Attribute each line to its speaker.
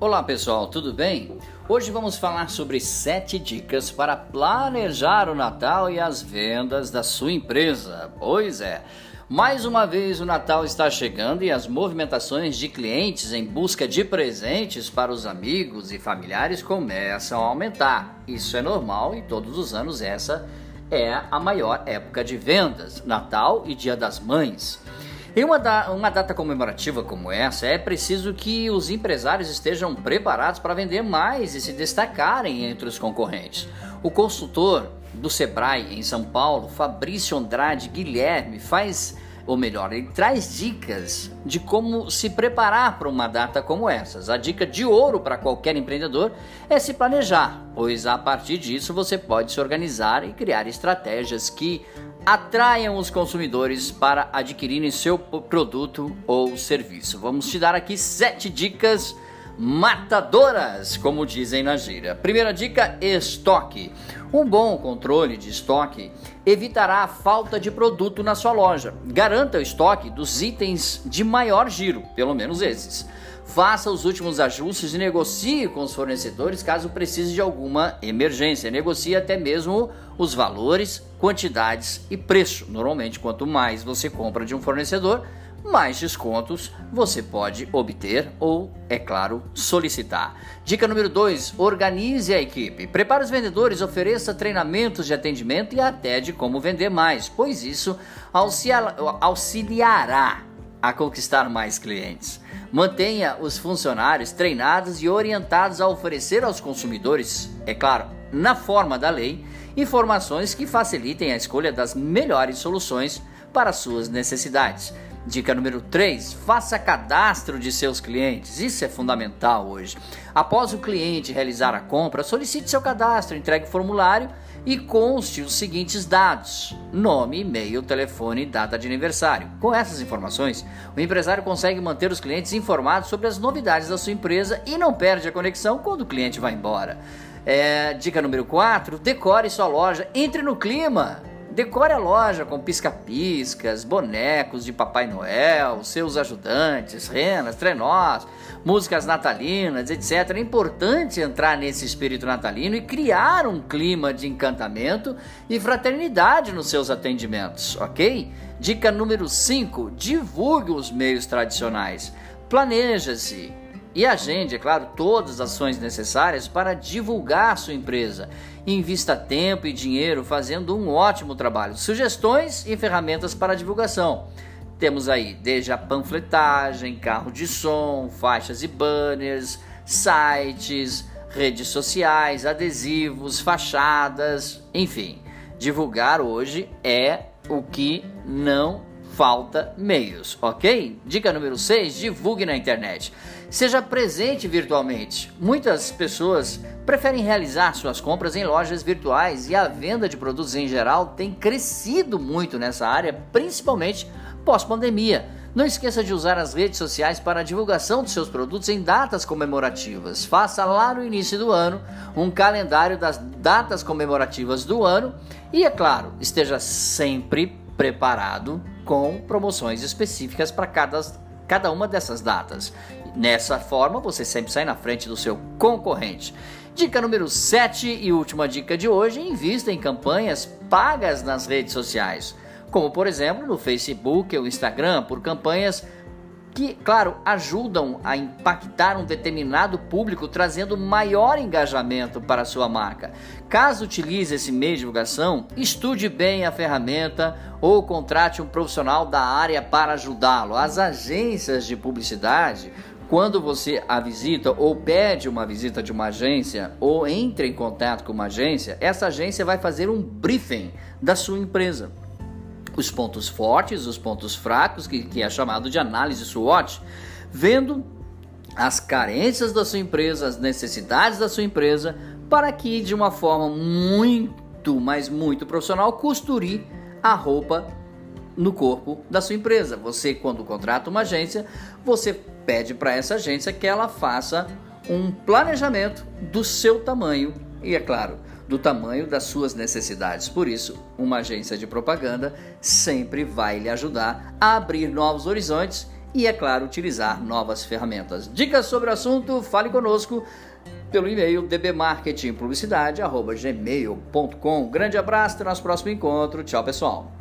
Speaker 1: Olá pessoal, tudo bem? Hoje vamos falar sobre 7 dicas para planejar o Natal e as vendas da sua empresa. Pois é, mais uma vez o Natal está chegando e as movimentações de clientes em busca de presentes para os amigos e familiares começam a aumentar. Isso é normal e todos os anos essa é a maior época de vendas, Natal e Dia das Mães. Em uma, da, uma data comemorativa como essa, é preciso que os empresários estejam preparados para vender mais e se destacarem entre os concorrentes. O consultor do Sebrae em São Paulo, Fabrício Andrade Guilherme, faz ou melhor, ele traz dicas de como se preparar para uma data como essas. A dica de ouro para qualquer empreendedor é se planejar, pois a partir disso você pode se organizar e criar estratégias que atraiam os consumidores para adquirirem seu produto ou serviço. Vamos te dar aqui sete dicas matadoras, como dizem na gíria. Primeira dica: estoque. Um bom controle de estoque evitará a falta de produto na sua loja. Garanta o estoque dos itens de maior giro, pelo menos esses. Faça os últimos ajustes e negocie com os fornecedores caso precise de alguma emergência. Negocie até mesmo os valores, quantidades e preço. Normalmente, quanto mais você compra de um fornecedor, mais descontos você pode obter ou, é claro, solicitar. Dica número 2: organize a equipe. Prepare os vendedores, ofereça treinamentos de atendimento e até de como vender mais, pois isso auxiliará a conquistar mais clientes. Mantenha os funcionários treinados e orientados a oferecer aos consumidores, é claro, na forma da lei, informações que facilitem a escolha das melhores soluções para suas necessidades. Dica número 3: faça cadastro de seus clientes. Isso é fundamental hoje. Após o cliente realizar a compra, solicite seu cadastro, entregue o formulário e conste os seguintes dados: nome, e-mail, telefone e data de aniversário. Com essas informações, o empresário consegue manter os clientes informados sobre as novidades da sua empresa e não perde a conexão quando o cliente vai embora. É, dica número 4: decore sua loja, entre no clima. Decore a loja com pisca-piscas, bonecos de Papai Noel, seus ajudantes, renas, trenós, músicas natalinas, etc. É importante entrar nesse espírito natalino e criar um clima de encantamento e fraternidade nos seus atendimentos, ok? Dica número 5: divulgue os meios tradicionais. Planeja-se e agende, é claro, todas as ações necessárias para divulgar sua empresa. Invista tempo e dinheiro fazendo um ótimo trabalho. Sugestões e ferramentas para divulgação. Temos aí desde a panfletagem, carro de som, faixas e banners, sites, redes sociais, adesivos, fachadas, enfim. Divulgar hoje é o que não falta meios, ok? Dica número 6: divulgue na internet. Seja presente virtualmente. Muitas pessoas preferem realizar suas compras em lojas virtuais e a venda de produtos em geral tem crescido muito nessa área, principalmente pós-pandemia. Não esqueça de usar as redes sociais para a divulgação de seus produtos em datas comemorativas. Faça lá no início do ano um calendário das datas comemorativas do ano e, é claro, esteja sempre preparado com promoções específicas para cada, cada uma dessas datas. Nessa forma, você sempre sai na frente do seu concorrente. Dica número 7 e última dica de hoje: invista em campanhas pagas nas redes sociais, como por exemplo no Facebook ou Instagram, por campanhas que, claro, ajudam a impactar um determinado público, trazendo maior engajamento para a sua marca. Caso utilize esse meio de divulgação, estude bem a ferramenta ou contrate um profissional da área para ajudá-lo. As agências de publicidade quando você a visita ou pede uma visita de uma agência ou entra em contato com uma agência, essa agência vai fazer um briefing da sua empresa os pontos fortes, os pontos fracos, que, que é chamado de análise SWOT, vendo as carências da sua empresa, as necessidades da sua empresa, para que de uma forma muito, mas muito profissional, costure a roupa no corpo da sua empresa. Você, quando contrata uma agência, você pede para essa agência que ela faça um planejamento do seu tamanho e, é claro, do tamanho das suas necessidades. Por isso, uma agência de propaganda sempre vai lhe ajudar a abrir novos horizontes e, é claro, utilizar novas ferramentas. Dicas sobre o assunto? Fale conosco pelo e-mail dbmarketingpublicidade.gmail.com. Grande abraço, até nosso próximo encontro. Tchau, pessoal.